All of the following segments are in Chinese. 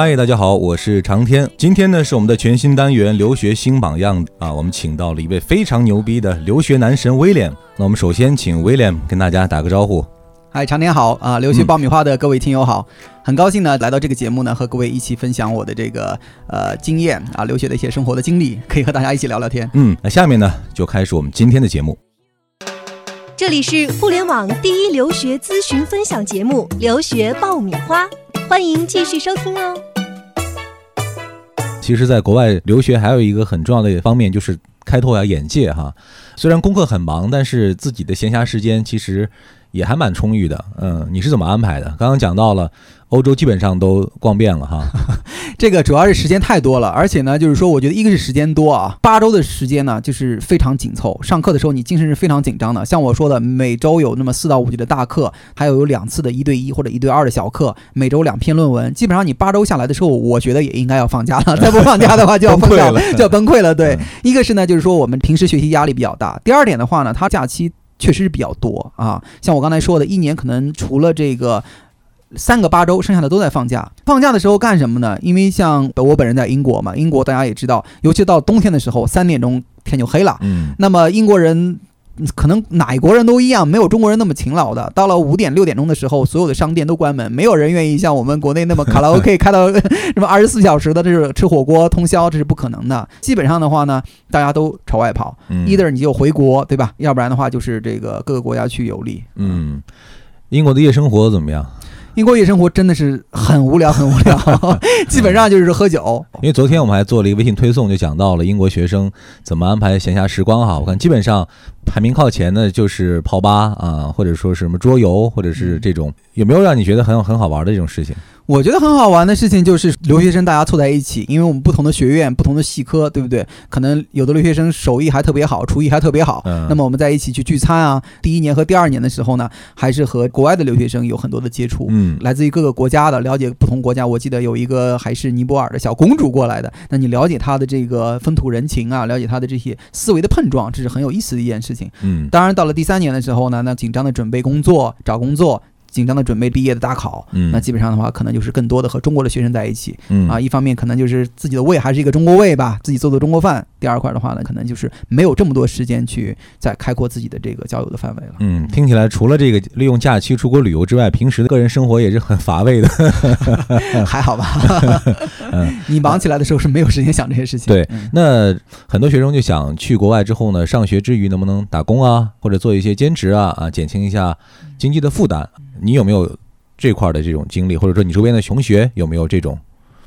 嗨，大家好，我是长天。今天呢是我们的全新单元留学新榜样啊，我们请到了一位非常牛逼的留学男神威廉。那我们首先请威廉跟大家打个招呼。嗨，长天好啊！留学爆米花的各位听友好，很高兴呢来到这个节目呢，和各位一起分享我的这个呃经验啊，留学的一些生活的经历，可以和大家一起聊聊天。嗯，那下面呢就开始我们今天的节目。这里是互联网第一留学咨询分享节目《留学爆米花》，欢迎继续收听哦。其实，在国外留学还有一个很重要的方面就是开拓下眼界哈。虽然功课很忙，但是自己的闲暇时间其实。也还蛮充裕的，嗯，你是怎么安排的？刚刚讲到了欧洲基本上都逛遍了哈，这个主要是时间太多了，而且呢，就是说我觉得一个是时间多啊，八周的时间呢就是非常紧凑，上课的时候你精神是非常紧张的。像我说的，每周有那么四到五节的大课，还有有两次的一对一或者一对二的小课，每周两篇论文，基本上你八周下来的时候，我觉得也应该要放假了，再不放假的话就要崩溃了，就要崩溃了。对，一个是呢，就是说我们平时学习压力比较大，第二点的话呢，它假期。确实是比较多啊，像我刚才说的，一年可能除了这个三个八周，剩下的都在放假。放假的时候干什么呢？因为像我本人在英国嘛，英国大家也知道，尤其到冬天的时候，三点钟天就黑了。嗯，那么英国人。可能哪一国人都一样，没有中国人那么勤劳的。到了五点六点钟的时候，所有的商店都关门，没有人愿意像我们国内那么卡拉 OK 开到 什么二十四小时的，这是吃火锅通宵，这是不可能的。基本上的话呢，大家都朝外跑，either 你就回国，对吧？要不然的话就是这个各个国家去游历。嗯，英国的夜生活怎么样？英国夜生活真的是很无聊，很无聊，基本上就是喝酒。因为昨天我们还做了一个微信推送，就讲到了英国学生怎么安排闲暇时光哈。我看基本上排名靠前的就是泡吧啊，或者说是什么桌游，或者是这种，有没有让你觉得很很好玩的这种事情？我觉得很好玩的事情就是留学生大家凑在一起，因为我们不同的学院、不同的系科，对不对？可能有的留学生手艺还特别好，厨艺还特别好。那么我们在一起去聚餐啊，第一年和第二年的时候呢，还是和国外的留学生有很多的接触。嗯，来自于各个国家的，了解不同国家。我记得有一个还是尼泊尔的小公主过来的，那你了解她的这个风土人情啊，了解她的这些思维的碰撞，这是很有意思的一件事情。嗯，当然到了第三年的时候呢，那紧张的准备工作、找工作。紧张的准备毕业的大考，嗯，那基本上的话，可能就是更多的和中国的学生在一起，嗯啊，一方面可能就是自己的胃还是一个中国胃吧，自己做做中国饭。第二块的话呢，可能就是没有这么多时间去再开阔自己的这个交友的范围了。嗯，听起来除了这个利用假期出国旅游之外，平时的个人生活也是很乏味的。还好吧？嗯，你忙起来的时候是没有时间想这些事情。对，那很多学生就想去国外之后呢，上学之余能不能打工啊，或者做一些兼职啊，啊，减轻一下经济的负担。你有没有这块的这种经历，或者说你周边的同学有没有这种？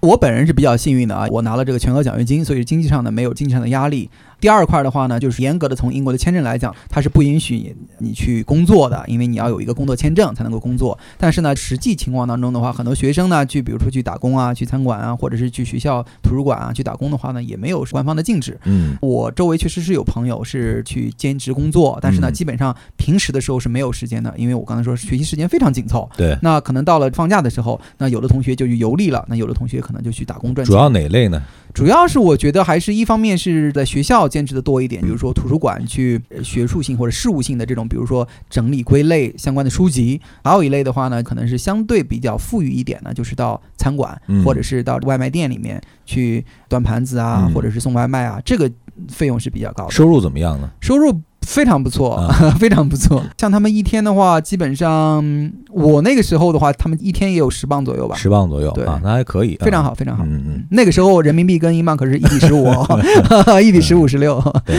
我本人是比较幸运的啊，我拿了这个全额奖学金，所以经济上呢没有经济上的压力。第二块的话呢，就是严格的从英国的签证来讲，它是不允许你去工作的，因为你要有一个工作签证才能够工作。但是呢，实际情况当中的话，很多学生呢，去比如说去打工啊，去餐馆啊，或者是去学校图书馆啊去打工的话呢，也没有官方的禁止。嗯，我周围确实是有朋友是去兼职工作，但是呢，基本上平时的时候是没有时间的，因为我刚才说学习时间非常紧凑。对，那可能到了放假的时候，那有的同学就去游历了，那有的同学可能就去打工赚钱。主要哪类呢？主要是我觉得还是一方面是在学校兼职的多一点，比如说图书馆去学术性或者事务性的这种，比如说整理归类相关的书籍；还有一类的话呢，可能是相对比较富裕一点呢，就是到餐馆或者是到外卖店里面去端盘子啊，或者是送外卖啊，这个费用是比较高的。收入怎么样呢？收入。非常不错，非常不错。像他们一天的话，基本上我那个时候的话，他们一天也有十磅左右吧。十磅左右，对啊，那还可以，非常好，非常好。嗯嗯，那个时候人民币跟英镑可是一比十五，一比十五十六。对，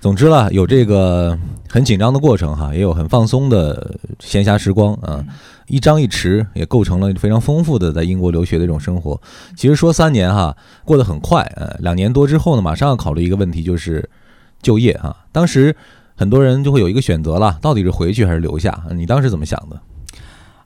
总之了，有这个很紧张的过程哈，也有很放松的闲暇时光啊。一张一弛也构成了非常丰富的在英国留学的这种生活。其实说三年哈，过得很快，呃，两年多之后呢，马上要考虑一个问题，就是。就业啊，当时很多人就会有一个选择了，到底是回去还是留下？你当时怎么想的？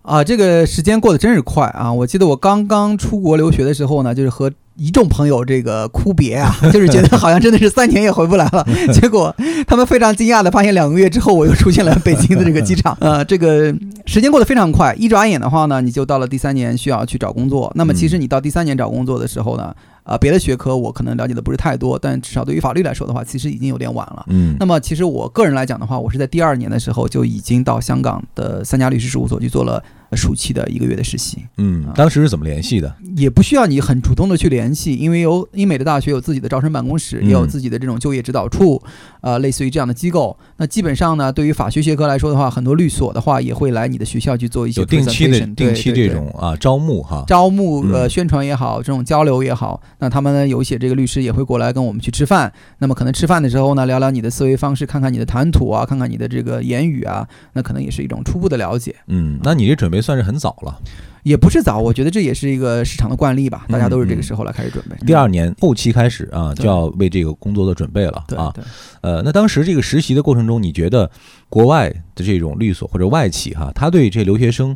啊，这个时间过得真是快啊！我记得我刚刚出国留学的时候呢，就是和一众朋友这个哭别啊，就是觉得好像真的是三年也回不来了。结果他们非常惊讶的发现，两个月之后我又出现了北京的这个机场。呃，这个时间过得非常快，一转眼的话呢，你就到了第三年需要去找工作。那么其实你到第三年找工作的时候呢？啊，别的学科我可能了解的不是太多，但至少对于法律来说的话，其实已经有点晚了。嗯，那么其实我个人来讲的话，我是在第二年的时候就已经到香港的三家律师事务所去做了。暑期的一个月的实习，嗯，当时是怎么联系的？也不需要你很主动的去联系，因为有英美的大学有自己的招生办公室，也有自己的这种就业指导处，呃，类似于这样的机构。那基本上呢，对于法学学科来说的话，很多律所的话也会来你的学校去做一些定期的定期这种啊招募哈，招募呃宣传也好，这种交流也好。那他们呢有一些这个律师也会过来跟我们去吃饭。那么可能吃饭的时候呢，聊聊你的思维方式，看看你的谈吐啊，看看你的这个言语啊，那可能也是一种初步的了解。嗯，那你这准备算是很早了。也不是早，我觉得这也是一个市场的惯例吧，大家都是这个时候来开始准备。第二年后期开始啊，就要为这个工作做准备了啊。呃，那当时这个实习的过程中，你觉得国外的这种律所或者外企哈，他对这留学生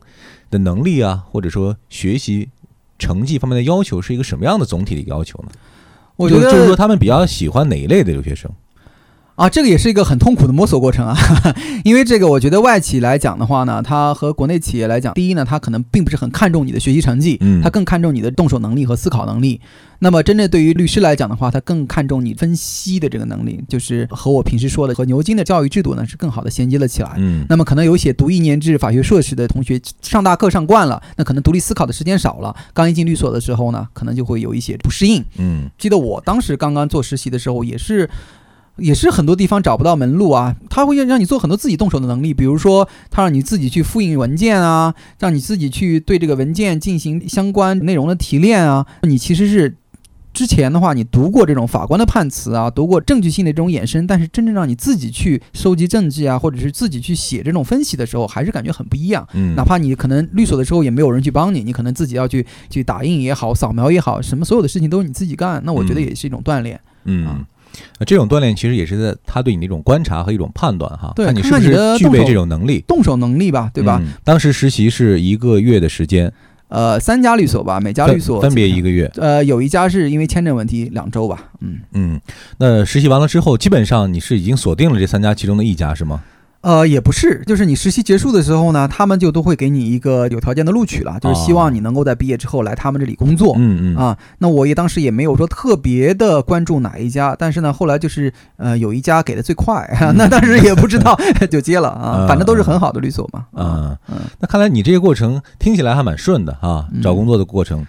的能力啊，或者说学习成绩方面的要求是一个什么样的总体的要求呢？我觉得就是说他们比较喜欢哪一类的留学生？啊，这个也是一个很痛苦的摸索过程啊，因为这个我觉得外企来讲的话呢，它和国内企业来讲，第一呢，它可能并不是很看重你的学习成绩，嗯，它更看重你的动手能力和思考能力。那么真正对于律师来讲的话，他更看重你分析的这个能力，就是和我平时说的和牛津的教育制度呢是更好的衔接了起来。嗯，那么可能有些读一年制法学硕士的同学上大课上惯了，那可能独立思考的时间少了，刚一进律所的时候呢，可能就会有一些不适应。嗯，记得我当时刚刚做实习的时候也是。也是很多地方找不到门路啊，他会让你做很多自己动手的能力，比如说他让你自己去复印文件啊，让你自己去对这个文件进行相关内容的提炼啊。你其实是之前的话，你读过这种法官的判词啊，读过证据性的这种衍生，但是真正让你自己去收集证据啊，或者是自己去写这种分析的时候，还是感觉很不一样。嗯，哪怕你可能律所的时候也没有人去帮你，你可能自己要去去打印也好，扫描也好，什么所有的事情都是你自己干，那我觉得也是一种锻炼。嗯。那这种锻炼其实也是在他对你的一种观察和一种判断哈，看你是不是具备这种能力，动手能力吧，对吧？当时实习是一个月的时间，呃，三家律所吧，每家律所分别一个月，呃，有一家是因为签证问题两周吧，嗯嗯。那实习完了之后，基本上你是已经锁定了这三家其中的一家是吗？呃，也不是，就是你实习结束的时候呢，他们就都会给你一个有条件的录取了，就是希望你能够在毕业之后来他们这里工作。嗯嗯啊，那我也当时也没有说特别的关注哪一家，但是呢，后来就是呃有一家给的最快，那当时也不知道 就接了啊，反正都是很好的律所嘛。啊嗯，那看来你这个过程听起来还蛮顺的啊，找工作的过程。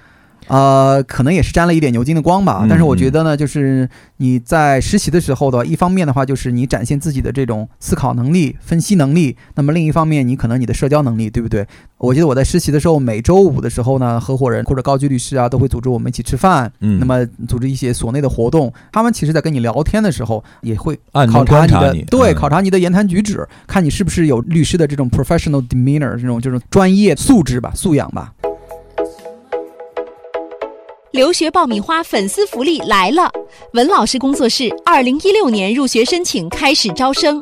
呃，可能也是沾了一点牛津的光吧，但是我觉得呢，就是你在实习的时候的，一方面的话就是你展现自己的这种思考能力、分析能力，那么另一方面你可能你的社交能力，对不对？我记得我在实习的时候，每周五的时候呢，合伙人或者高级律师啊都会组织我们一起吃饭，嗯，那么组织一些所内的活动，他们其实在跟你聊天的时候也会考察你的，对，考察你的言谈举止，看你是不是有律师的这种 professional demeanor 这种这种专业素质吧、素养吧。留学爆米花粉丝福利来了！文老师工作室二零一六年入学申请开始招生，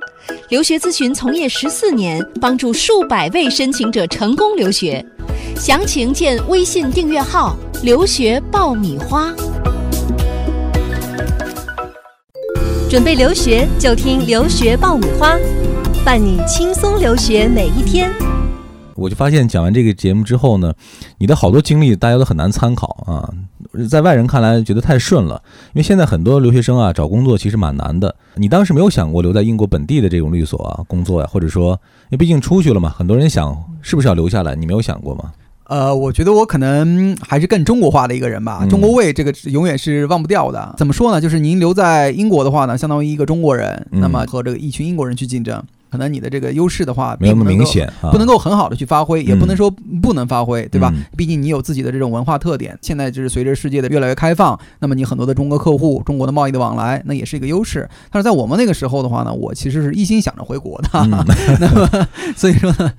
留学咨询从业十四年，帮助数百位申请者成功留学。详情见微信订阅号“留学爆米花”。准备留学就听“留学爆米花”，伴你轻松留学每一天。我就发现讲完这个节目之后呢，你的好多经历大家都很难参考啊。在外人看来觉得太顺了，因为现在很多留学生啊找工作其实蛮难的。你当时没有想过留在英国本地的这种律所啊工作呀，或者说，因为毕竟出去了嘛，很多人想是不是要留下来，你没有想过吗？呃，我觉得我可能还是更中国化的一个人吧，中国味这个永远是忘不掉的。怎么说呢？就是您留在英国的话呢，相当于一个中国人，那么和这个一群英国人去竞争。可能你的这个优势的话，没有那么明显，不能够很好的去发挥，也不能说不能发挥，对吧？毕竟你有自己的这种文化特点。现在就是随着世界的越来越开放，那么你很多的中国客户、中国的贸易的往来，那也是一个优势。但是在我们那个时候的话呢，我其实是一心想着回国的，那么所以说呢。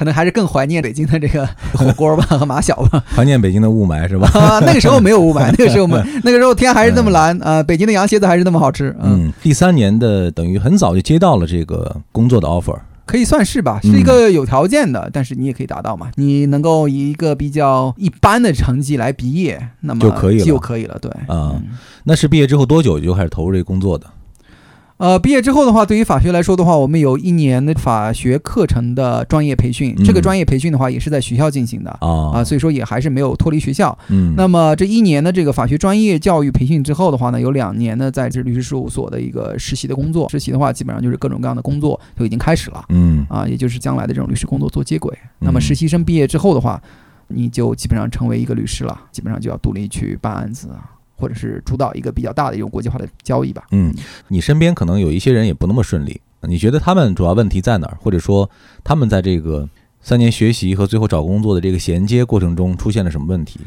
可能还是更怀念北京的这个 火锅吧 和马小吧，怀念北京的雾霾是吧？啊那个时候没有雾霾，那个时候我们那个时候天还是那么蓝啊，北京的羊蝎子还是那么好吃。嗯，第三年的等于很早就接到了这个工作的 offer，可以算是吧，是一个有条件的，但是你也可以达到嘛，你能够以一个比较一般的成绩来毕业，那么就可以了，就可以了，对啊。那是毕业之后多久就开始投入这个工作的？呃，毕业之后的话，对于法学来说的话，我们有一年的法学课程的专业培训。这个专业培训的话，也是在学校进行的啊啊，所以说也还是没有脱离学校。嗯，那么这一年的这个法学专业教育培训之后的话呢，有两年呢在这律师事务所的一个实习的工作。实习的话，基本上就是各种各样的工作就已经开始了。嗯，啊，也就是将来的这种律师工作做接轨。那么实习生毕业之后的话，你就基本上成为一个律师了，基本上就要独立去办案子啊。或者是主导一个比较大的一种国际化的交易吧。嗯，你身边可能有一些人也不那么顺利，你觉得他们主要问题在哪儿？或者说他们在这个三年学习和最后找工作的这个衔接过程中出现了什么问题？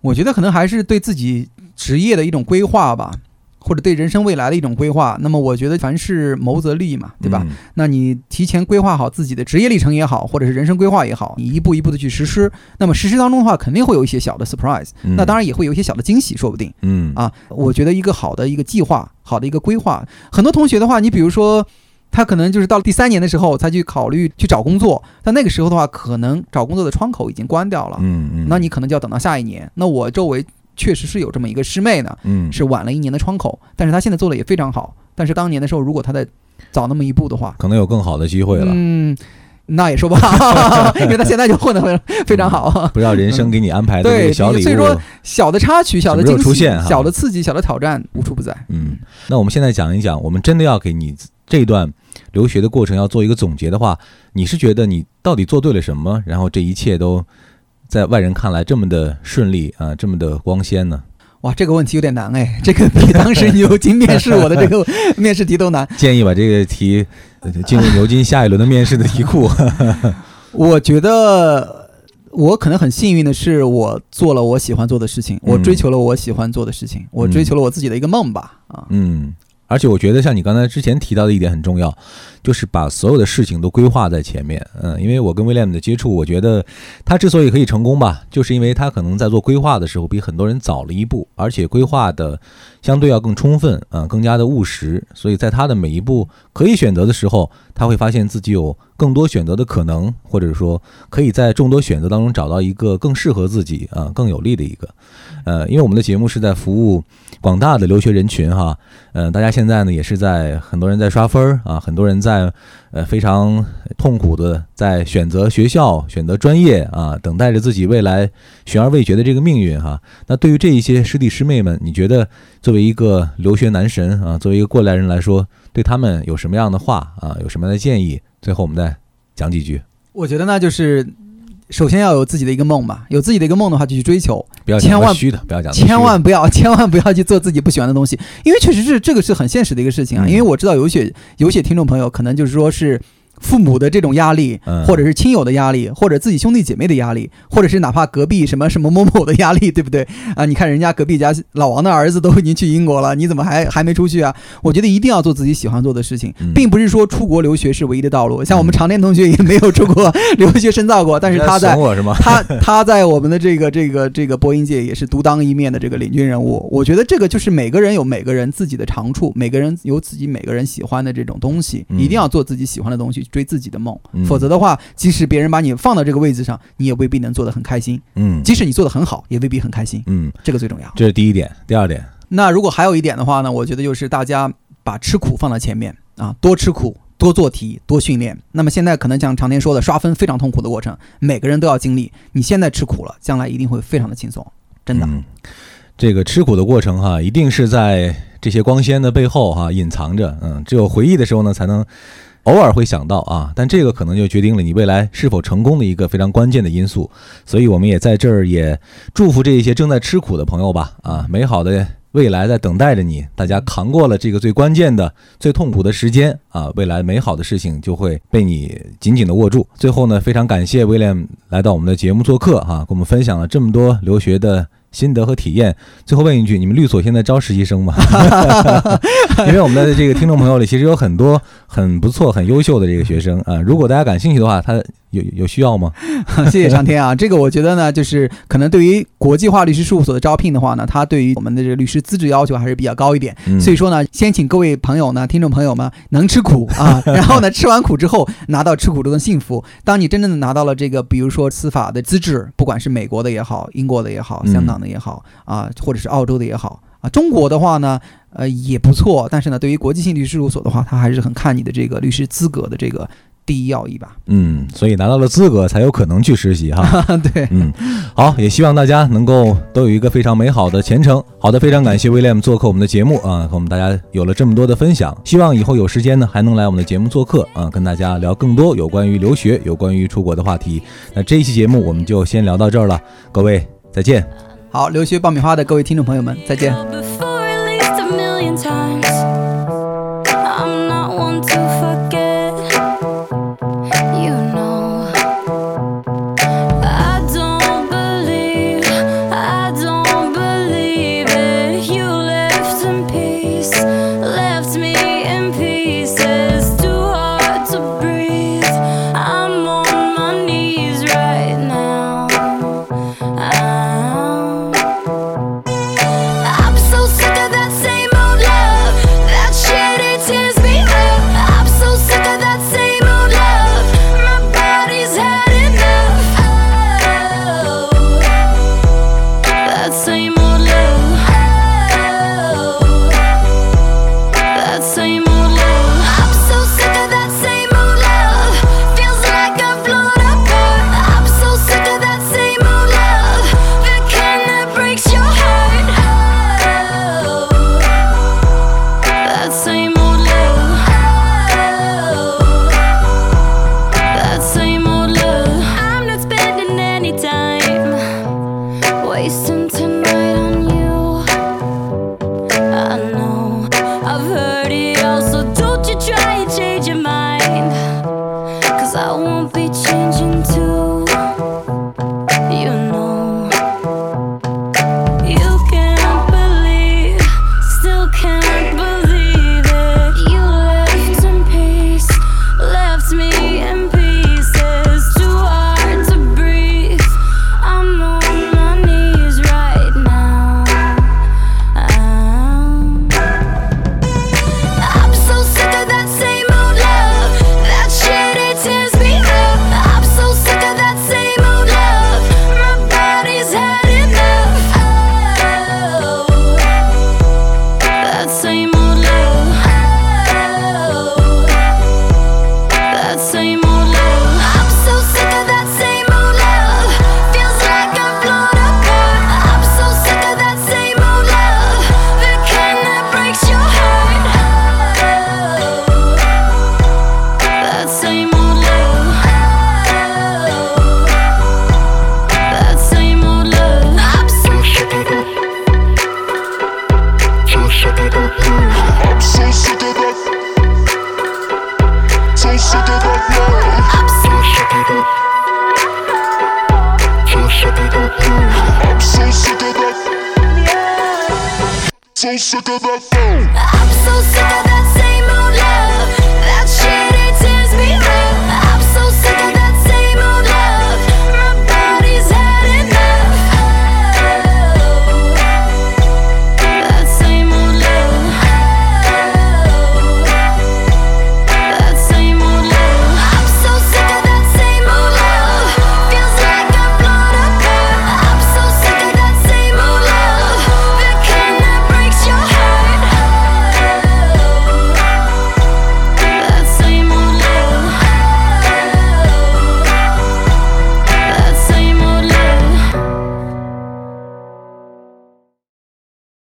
我觉得可能还是对自己职业的一种规划吧。或者对人生未来的一种规划，那么我觉得凡事谋则利嘛，对吧？那你提前规划好自己的职业历程也好，或者是人生规划也好，你一步一步的去实施，那么实施当中的话，肯定会有一些小的 surprise，那当然也会有一些小的惊喜，说不定。嗯啊，我觉得一个好的一个计划，好的一个规划，很多同学的话，你比如说他可能就是到了第三年的时候才去考虑去找工作，但那个时候的话，可能找工作的窗口已经关掉了。嗯嗯，那你可能就要等到下一年。那我周围。确实是有这么一个师妹呢，嗯，是晚了一年的窗口，但是她现在做的也非常好。但是当年的时候，如果她再早那么一步的话，可能有更好的机会了。嗯，那也说不好，因为她现在就混得非非常好。不知道人生给你安排的这个小礼物，所以说小的插曲、小的惊喜、小的刺激、小的挑战无处不在。嗯，那我们现在讲一讲，我们真的要给你这段留学的过程要做一个总结的话，你是觉得你到底做对了什么？然后这一切都。在外人看来这么的顺利啊，这么的光鲜呢？哇，这个问题有点难哎，这个比当时牛津面试我的这个 面试题都难。建议把这个题进入牛津下一轮的面试的题库。我觉得我可能很幸运的是，我做了我喜欢做的事情，我追求了我喜欢做的事情，我追求了我自己的一个梦吧。啊，嗯。而且我觉得，像你刚才之前提到的一点很重要，就是把所有的事情都规划在前面。嗯，因为我跟威廉的接触，我觉得他之所以可以成功吧，就是因为他可能在做规划的时候比很多人早了一步，而且规划的相对要更充分，嗯，更加的务实。所以在他的每一步可以选择的时候，他会发现自己有更多选择的可能，或者说可以在众多选择当中找到一个更适合自己啊、更有利的一个。呃，因为我们的节目是在服务广大的留学人群哈，嗯，大家现在呢也是在很多人在刷分儿啊，很多人在在呃非常痛苦的在选择学校、选择专业啊，等待着自己未来悬而未决的这个命运哈。那对于这一些师弟师妹们，你觉得作为一个留学男神啊，作为一个过来人来说，对他们有什么样的话啊，有什么样的建议？最后我们再讲几句。我觉得那，就是。首先要有自己的一个梦嘛，有自己的一个梦的话就去追求，不要千万虚的，不要讲，千万不要，千万不要去做自己不喜欢的东西，因为确实是这个是很现实的一个事情啊。因为我知道有些有些听众朋友可能就是说是。父母的这种压力，或者是亲友的压力，或者自己兄弟姐妹的压力，或者是哪怕隔壁什么什么某某的压力，对不对啊？你看人家隔壁家老王的儿子都已经去英国了，你怎么还还没出去啊？我觉得一定要做自己喜欢做的事情，并不是说出国留学是唯一的道路。像我们常年同学也没有出国 留学深造过，但是他在他他在我们的这个这个这个播音界也是独当一面的这个领军人物。我觉得这个就是每个人有每个人自己的长处，每个人有自己每个人喜欢的这种东西，一定要做自己喜欢的东西。追自己的梦，否则的话，即使别人把你放到这个位置上，你也未必能做得很开心。嗯，即使你做得很好，也未必很开心。嗯，这个最重要。这是第一点，第二点。那如果还有一点的话呢？我觉得就是大家把吃苦放到前面啊，多吃苦，多做题，多训练。那么现在可能像常年说的，刷分非常痛苦的过程，每个人都要经历。你现在吃苦了，将来一定会非常的轻松，真的。这个吃苦的过程哈，一定是在这些光鲜的背后哈隐藏着。嗯，只有回忆的时候呢，才能。偶尔会想到啊，但这个可能就决定了你未来是否成功的一个非常关键的因素。所以我们也在这儿也祝福这一些正在吃苦的朋友吧。啊，美好的未来在等待着你。大家扛过了这个最关键的、最痛苦的时间啊，未来美好的事情就会被你紧紧的握住。最后呢，非常感谢威廉来到我们的节目做客哈，跟我们分享了这么多留学的。心得和体验。最后问一句，你们律所现在招实习生吗？因为我们的这个听众朋友里，其实有很多很不错、很优秀的这个学生啊。如果大家感兴趣的话，他。有有需要吗？谢谢上天啊，这个我觉得呢，就是可能对于国际化律师事务所的招聘的话呢，它对于我们的这个律师资质要求还是比较高一点。所以说呢，先请各位朋友呢，听众朋友们能吃苦啊，然后呢，吃完苦之后拿到吃苦中的幸福。当你真正的拿到了这个，比如说司法的资质，不管是美国的也好，英国的也好，香港的也好啊，或者是澳洲的也好。啊。中国的话呢，呃也不错，但是呢，对于国际性律师事务所的话，他还是很看你的这个律师资格的这个。第一要义吧，嗯，所以拿到了资格才有可能去实习哈。对，嗯，好，也希望大家能够都有一个非常美好的前程。好的，非常感谢威廉做客我们的节目啊，和我们大家有了这么多的分享。希望以后有时间呢，还能来我们的节目做客啊，跟大家聊更多有关于留学、有关于出国的话题。那这一期节目我们就先聊到这儿了，各位再见。好，留学爆米花的各位听众朋友们，再见。wasting time